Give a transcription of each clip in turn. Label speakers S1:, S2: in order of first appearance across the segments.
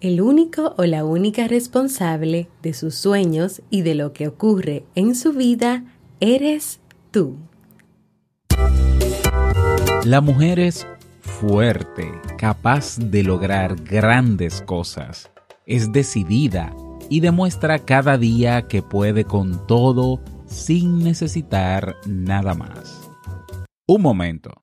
S1: El único o la única responsable de sus sueños y de lo que ocurre en su vida eres tú.
S2: La mujer es fuerte, capaz de lograr grandes cosas. Es decidida y demuestra cada día que puede con todo sin necesitar nada más. Un momento.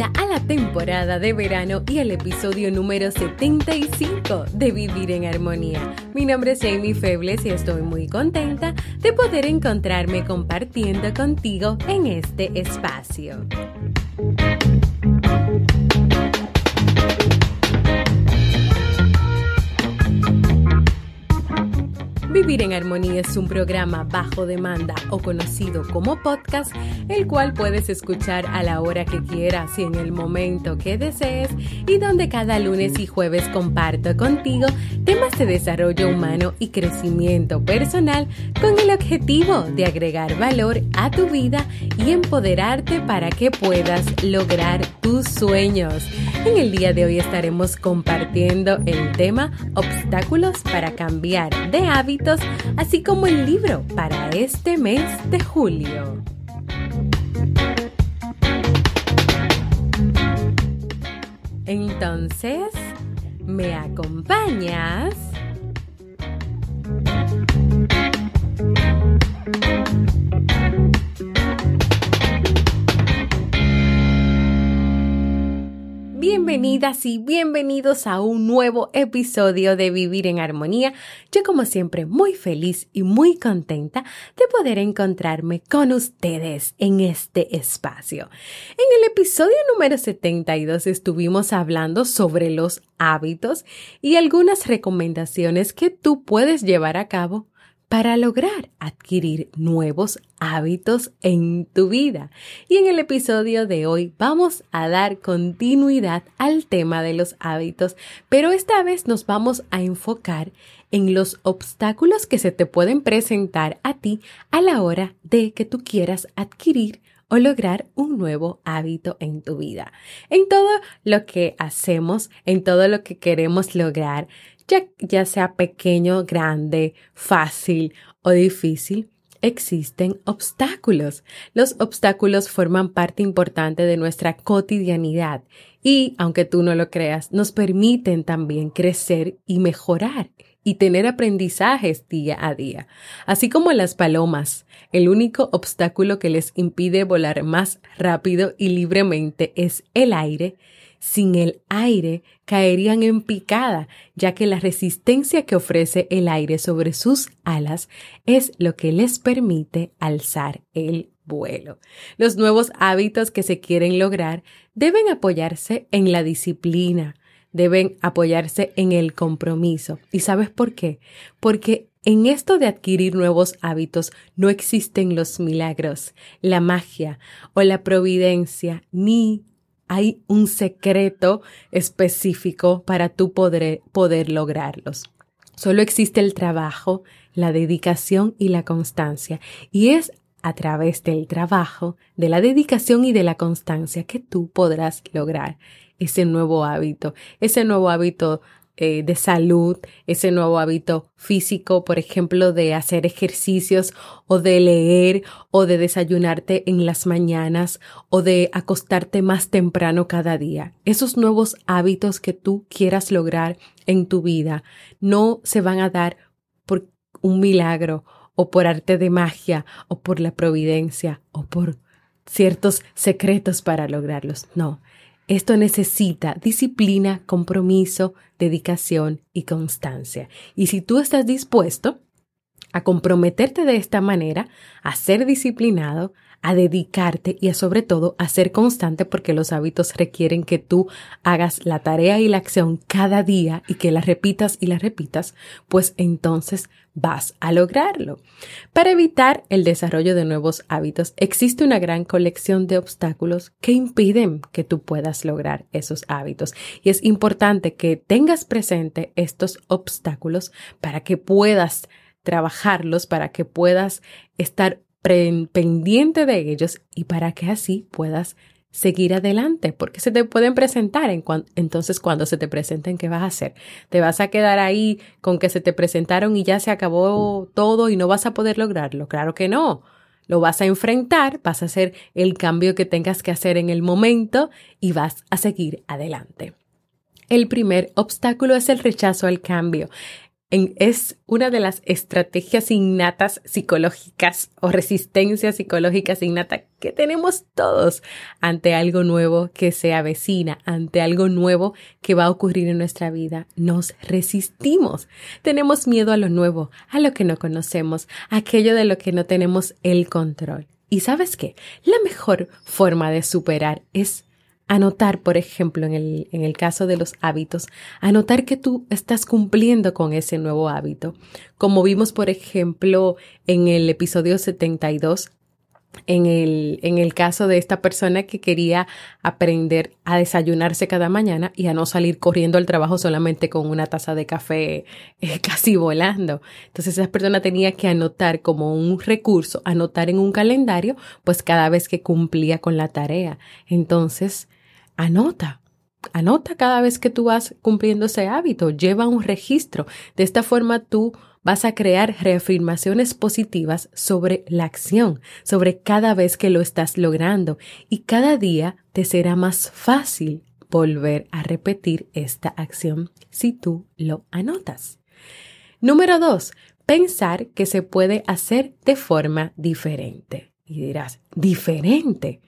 S1: A la temporada de verano y al episodio número 75 de Vivir en Armonía. Mi nombre es Jamie Febles y estoy muy contenta de poder encontrarme compartiendo contigo en este espacio. Vivir en Armonía es un programa bajo demanda o conocido como podcast, el cual puedes escuchar a la hora que quieras y en el momento que desees y donde cada lunes y jueves comparto contigo temas de desarrollo humano y crecimiento personal con el objetivo de agregar valor a tu vida y empoderarte para que puedas lograr tus sueños. En el día de hoy estaremos compartiendo el tema obstáculos para cambiar de así como el libro para este mes de julio. Entonces, ¿me acompañas? Bienvenidas y bienvenidos a un nuevo episodio de Vivir en Armonía. Yo como siempre muy feliz y muy contenta de poder encontrarme con ustedes en este espacio. En el episodio número 72 estuvimos hablando sobre los hábitos y algunas recomendaciones que tú puedes llevar a cabo para lograr adquirir nuevos hábitos en tu vida. Y en el episodio de hoy vamos a dar continuidad al tema de los hábitos, pero esta vez nos vamos a enfocar en los obstáculos que se te pueden presentar a ti a la hora de que tú quieras adquirir o lograr un nuevo hábito en tu vida. En todo lo que hacemos, en todo lo que queremos lograr, ya, sea pequeño, grande, fácil o difícil, existen obstáculos. Los obstáculos forman parte importante de nuestra cotidianidad y, aunque tú no lo creas, nos permiten también crecer y mejorar y tener aprendizajes día a día. Así como las palomas, el único obstáculo que les impide volar más rápido y libremente es el aire, sin el aire caerían en picada, ya que la resistencia que ofrece el aire sobre sus alas es lo que les permite alzar el vuelo. Los nuevos hábitos que se quieren lograr deben apoyarse en la disciplina, deben apoyarse en el compromiso. ¿Y sabes por qué? Porque en esto de adquirir nuevos hábitos no existen los milagros, la magia o la providencia, ni hay un secreto específico para tú poder, poder lograrlos. Solo existe el trabajo, la dedicación y la constancia. Y es a través del trabajo, de la dedicación y de la constancia que tú podrás lograr ese nuevo hábito, ese nuevo hábito eh, de salud, ese nuevo hábito físico, por ejemplo, de hacer ejercicios o de leer o de desayunarte en las mañanas o de acostarte más temprano cada día. Esos nuevos hábitos que tú quieras lograr en tu vida no se van a dar por un milagro o por arte de magia o por la providencia o por ciertos secretos para lograrlos. No, esto necesita disciplina, compromiso, dedicación y constancia. Y si tú estás dispuesto a comprometerte de esta manera, a ser disciplinado, a dedicarte y a sobre todo a ser constante porque los hábitos requieren que tú hagas la tarea y la acción cada día y que la repitas y la repitas, pues entonces vas a lograrlo. Para evitar el desarrollo de nuevos hábitos, existe una gran colección de obstáculos que impiden que tú puedas lograr esos hábitos. Y es importante que tengas presente estos obstáculos para que puedas trabajarlos, para que puedas estar pendiente de ellos y para que así puedas seguir adelante, porque se te pueden presentar. En entonces, cuando se te presenten, ¿qué vas a hacer? ¿Te vas a quedar ahí con que se te presentaron y ya se acabó todo y no vas a poder lograrlo? Claro que no. Lo vas a enfrentar, vas a hacer el cambio que tengas que hacer en el momento y vas a seguir adelante. El primer obstáculo es el rechazo al cambio es una de las estrategias innatas psicológicas o resistencias psicológicas innatas que tenemos todos ante algo nuevo que se avecina, ante algo nuevo que va a ocurrir en nuestra vida. Nos resistimos. Tenemos miedo a lo nuevo, a lo que no conocemos, a aquello de lo que no tenemos el control. ¿Y sabes qué? La mejor forma de superar es anotar, por ejemplo, en el, en el caso de los hábitos, anotar que tú estás cumpliendo con ese nuevo hábito. Como vimos, por ejemplo, en el episodio 72, en el, en el caso de esta persona que quería aprender a desayunarse cada mañana y a no salir corriendo al trabajo solamente con una taza de café eh, casi volando. Entonces esa persona tenía que anotar como un recurso, anotar en un calendario, pues cada vez que cumplía con la tarea. Entonces, anota. Anota cada vez que tú vas cumpliendo ese hábito, lleva un registro. De esta forma tú vas a crear reafirmaciones positivas sobre la acción, sobre cada vez que lo estás logrando y cada día te será más fácil volver a repetir esta acción si tú lo anotas. Número dos, pensar que se puede hacer de forma diferente. Y dirás, diferente.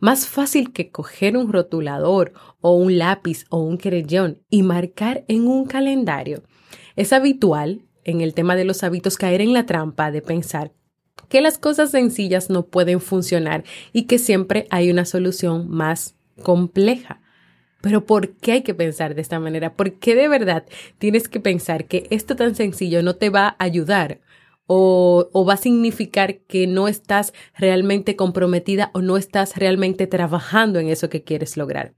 S1: Más fácil que coger un rotulador o un lápiz o un creyón y marcar en un calendario. Es habitual en el tema de los hábitos caer en la trampa de pensar que las cosas sencillas no pueden funcionar y que siempre hay una solución más compleja. Pero ¿por qué hay que pensar de esta manera? ¿Por qué de verdad tienes que pensar que esto tan sencillo no te va a ayudar o, o, va a significar que no estás realmente comprometida o no estás realmente trabajando en eso que quieres lograr.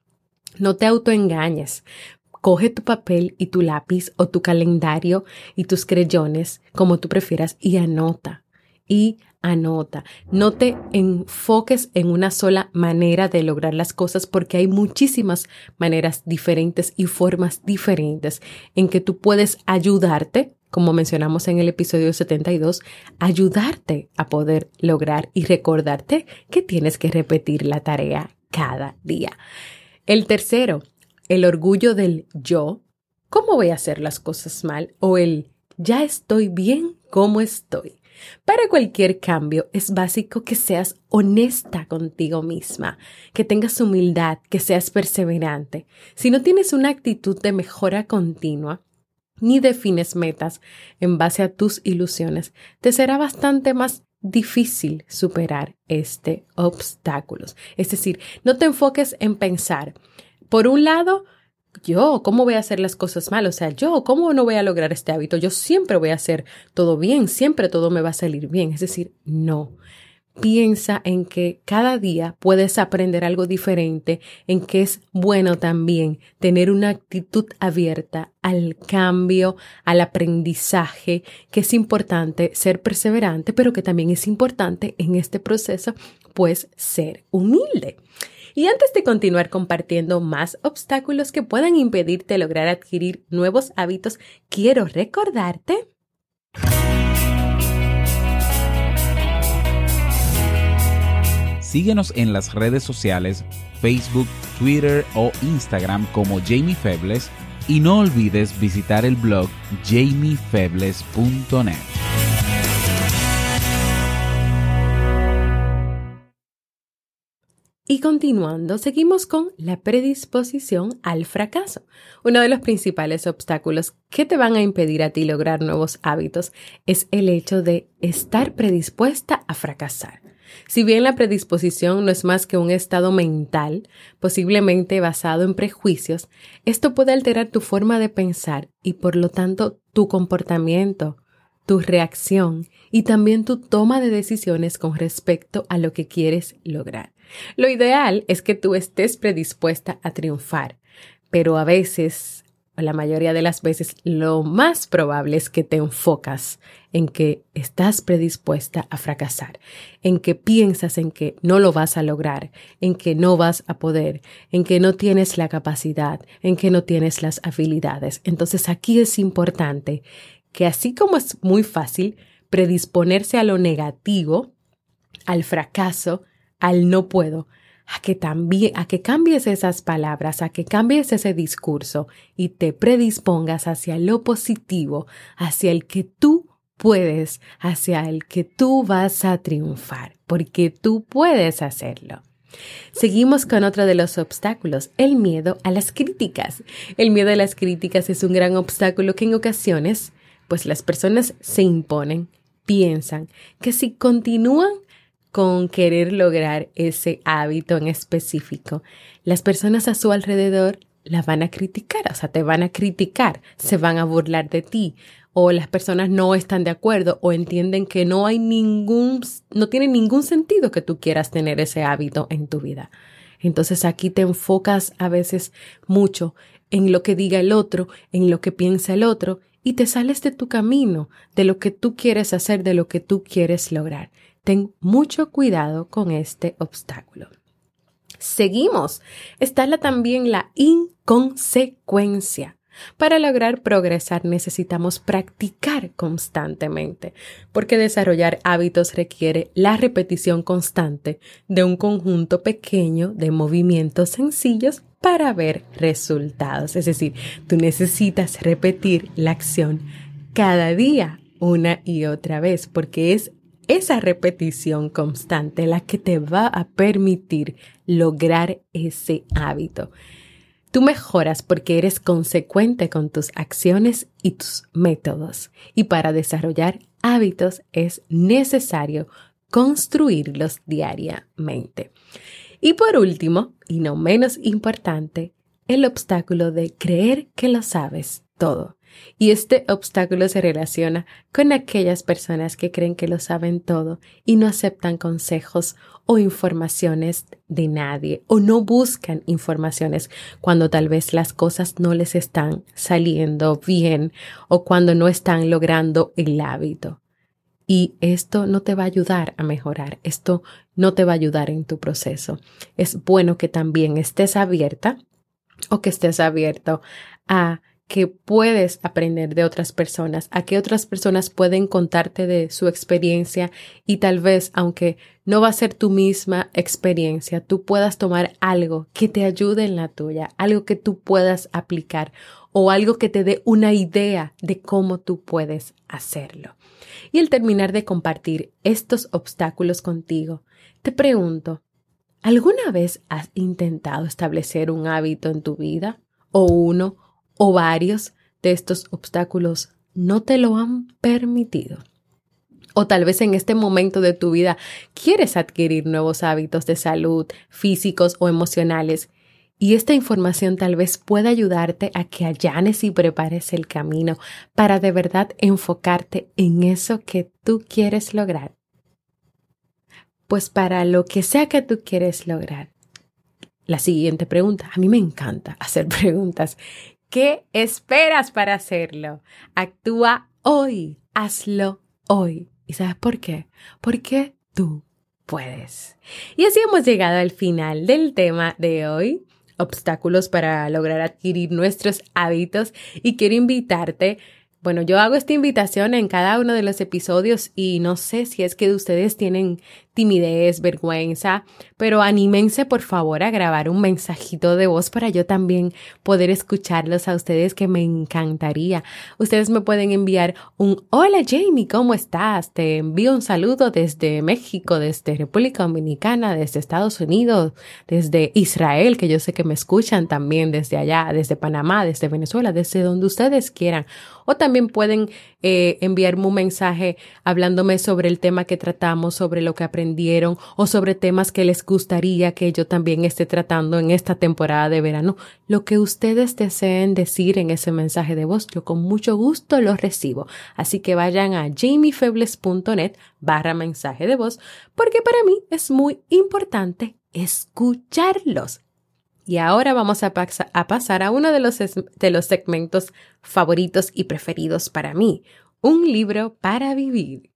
S1: No te autoengañes. Coge tu papel y tu lápiz o tu calendario y tus creyones, como tú prefieras, y anota. Y anota. No te enfoques en una sola manera de lograr las cosas porque hay muchísimas maneras diferentes y formas diferentes en que tú puedes ayudarte como mencionamos en el episodio 72, ayudarte a poder lograr y recordarte que tienes que repetir la tarea cada día. El tercero, el orgullo del yo. ¿Cómo voy a hacer las cosas mal? O el ya estoy bien como estoy. Para cualquier cambio es básico que seas honesta contigo misma, que tengas humildad, que seas perseverante. Si no tienes una actitud de mejora continua, ni defines metas en base a tus ilusiones, te será bastante más difícil superar este obstáculo. Es decir, no te enfoques en pensar, por un lado, yo, ¿cómo voy a hacer las cosas mal? O sea, yo, ¿cómo no voy a lograr este hábito? Yo siempre voy a hacer todo bien, siempre todo me va a salir bien. Es decir, no. Piensa en que cada día puedes aprender algo diferente, en que es bueno también tener una actitud abierta al cambio, al aprendizaje, que es importante ser perseverante, pero que también es importante en este proceso, pues ser humilde. Y antes de continuar compartiendo más obstáculos que puedan impedirte lograr adquirir nuevos hábitos, quiero recordarte
S2: Síguenos en las redes sociales, Facebook, Twitter o Instagram como Jamie Febles y no olvides visitar el blog jamiefebles.net.
S1: Y continuando, seguimos con la predisposición al fracaso. Uno de los principales obstáculos que te van a impedir a ti lograr nuevos hábitos es el hecho de estar predispuesta a fracasar. Si bien la predisposición no es más que un estado mental, posiblemente basado en prejuicios, esto puede alterar tu forma de pensar y por lo tanto tu comportamiento, tu reacción y también tu toma de decisiones con respecto a lo que quieres lograr. Lo ideal es que tú estés predispuesta a triunfar, pero a veces, la mayoría de las veces, lo más probable es que te enfocas en que estás predispuesta a fracasar, en que piensas en que no lo vas a lograr, en que no vas a poder, en que no tienes la capacidad, en que no tienes las habilidades. Entonces aquí es importante que así como es muy fácil predisponerse a lo negativo, al fracaso, al no puedo, a que también, a que cambies esas palabras, a que cambies ese discurso y te predispongas hacia lo positivo, hacia el que tú puedes, hacia el que tú vas a triunfar, porque tú puedes hacerlo. Seguimos con otro de los obstáculos, el miedo a las críticas. El miedo a las críticas es un gran obstáculo que en ocasiones pues las personas se imponen, piensan que si continúan con querer lograr ese hábito en específico, las personas a su alrededor la van a criticar, o sea, te van a criticar, se van a burlar de ti, o las personas no están de acuerdo o entienden que no hay ningún, no tiene ningún sentido que tú quieras tener ese hábito en tu vida. Entonces aquí te enfocas a veces mucho en lo que diga el otro, en lo que piensa el otro, y te sales de tu camino, de lo que tú quieres hacer, de lo que tú quieres lograr. Ten mucho cuidado con este obstáculo. Seguimos. Está la, también la inconsecuencia. Para lograr progresar necesitamos practicar constantemente, porque desarrollar hábitos requiere la repetición constante de un conjunto pequeño de movimientos sencillos para ver resultados. Es decir, tú necesitas repetir la acción cada día una y otra vez porque es esa repetición constante la que te va a permitir lograr ese hábito. Tú mejoras porque eres consecuente con tus acciones y tus métodos. Y para desarrollar hábitos es necesario construirlos diariamente. Y por último, y no menos importante, el obstáculo de creer que lo sabes todo. Y este obstáculo se relaciona con aquellas personas que creen que lo saben todo y no aceptan consejos o informaciones de nadie o no buscan informaciones cuando tal vez las cosas no les están saliendo bien o cuando no están logrando el hábito. Y esto no te va a ayudar a mejorar, esto no te va a ayudar en tu proceso. Es bueno que también estés abierta o que estés abierto a que puedes aprender de otras personas, a que otras personas pueden contarte de su experiencia y tal vez, aunque no va a ser tu misma experiencia, tú puedas tomar algo que te ayude en la tuya, algo que tú puedas aplicar o algo que te dé una idea de cómo tú puedes hacerlo. Y al terminar de compartir estos obstáculos contigo, te pregunto, ¿alguna vez has intentado establecer un hábito en tu vida? ¿O uno o varios de estos obstáculos no te lo han permitido? O tal vez en este momento de tu vida quieres adquirir nuevos hábitos de salud, físicos o emocionales, y esta información tal vez pueda ayudarte a que allanes y prepares el camino para de verdad enfocarte en eso que tú quieres lograr. Pues para lo que sea que tú quieres lograr, la siguiente pregunta, a mí me encanta hacer preguntas. ¿Qué esperas para hacerlo? Actúa hoy, hazlo hoy. ¿Y sabes por qué? Porque tú puedes. Y así hemos llegado al final del tema de hoy obstáculos para lograr adquirir nuestros hábitos y quiero invitarte bueno, yo hago esta invitación en cada uno de los episodios y no sé si es que ustedes tienen, timidez, vergüenza, pero anímense por favor a grabar un mensajito de voz para yo también poder escucharlos a ustedes que me encantaría. Ustedes me pueden enviar un hola Jamie, ¿cómo estás? Te envío un saludo desde México, desde República Dominicana, desde Estados Unidos, desde Israel, que yo sé que me escuchan también desde allá, desde Panamá, desde Venezuela, desde donde ustedes quieran. O también pueden eh, enviarme un mensaje hablándome sobre el tema que tratamos, sobre lo que aprendieron o sobre temas que les gustaría que yo también esté tratando en esta temporada de verano. Lo que ustedes deseen decir en ese mensaje de voz, yo con mucho gusto lo recibo. Así que vayan a jamiefebles.net barra mensaje de voz porque para mí es muy importante escucharlos. Y ahora vamos a, pasar a uno de los, de los segmentos favoritos y preferidos para mí, un libro para vivir.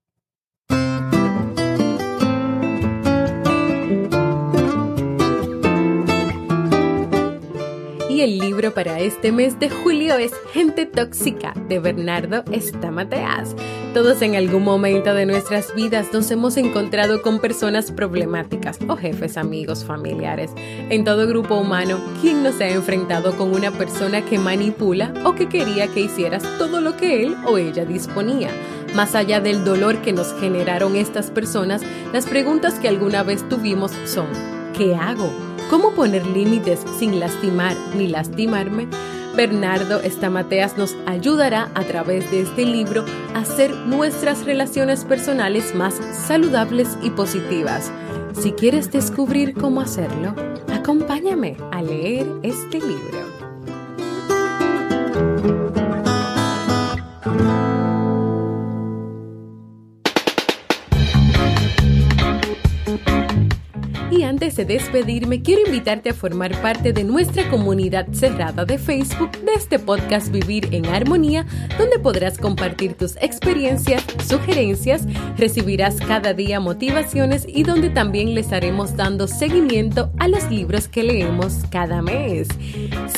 S1: El libro para este mes de julio es Gente Tóxica de Bernardo Estamateas. Todos en algún momento de nuestras vidas nos hemos encontrado con personas problemáticas o jefes, amigos, familiares. En todo grupo humano, ¿quién no se ha enfrentado con una persona que manipula o que quería que hicieras todo lo que él o ella disponía? Más allá del dolor que nos generaron estas personas, las preguntas que alguna vez tuvimos son, ¿qué hago? ¿Cómo poner límites sin lastimar ni lastimarme? Bernardo Estamateas nos ayudará a través de este libro a hacer nuestras relaciones personales más saludables y positivas. Si quieres descubrir cómo hacerlo, acompáñame a leer este libro. Despedirme, quiero invitarte a formar parte de nuestra comunidad cerrada de Facebook de este podcast Vivir en Armonía, donde podrás compartir tus experiencias, sugerencias, recibirás cada día motivaciones y donde también les haremos dando seguimiento a los libros que leemos cada mes.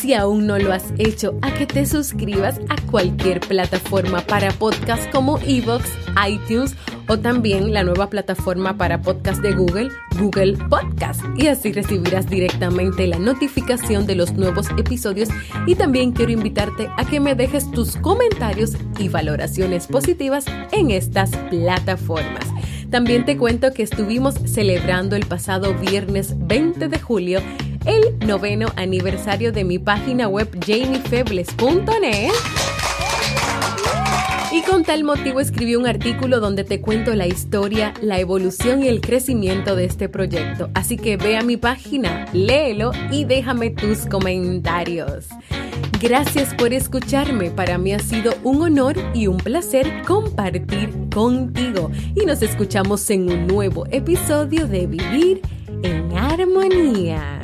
S1: Si aún no lo has hecho, a que te suscribas a cualquier plataforma para podcast como Evox, iTunes o también la nueva plataforma para podcast de Google, Google Podcast. Y así recibirás directamente la notificación de los nuevos episodios y también quiero invitarte a que me dejes tus comentarios y valoraciones positivas en estas plataformas. También te cuento que estuvimos celebrando el pasado viernes 20 de julio el noveno aniversario de mi página web jamiefebles.net y con tal motivo escribí un artículo donde te cuento la historia, la evolución y el crecimiento de este proyecto. Así que ve a mi página, léelo y déjame tus comentarios. Gracias por escucharme. Para mí ha sido un honor y un placer compartir contigo. Y nos escuchamos en un nuevo episodio de Vivir en Armonía.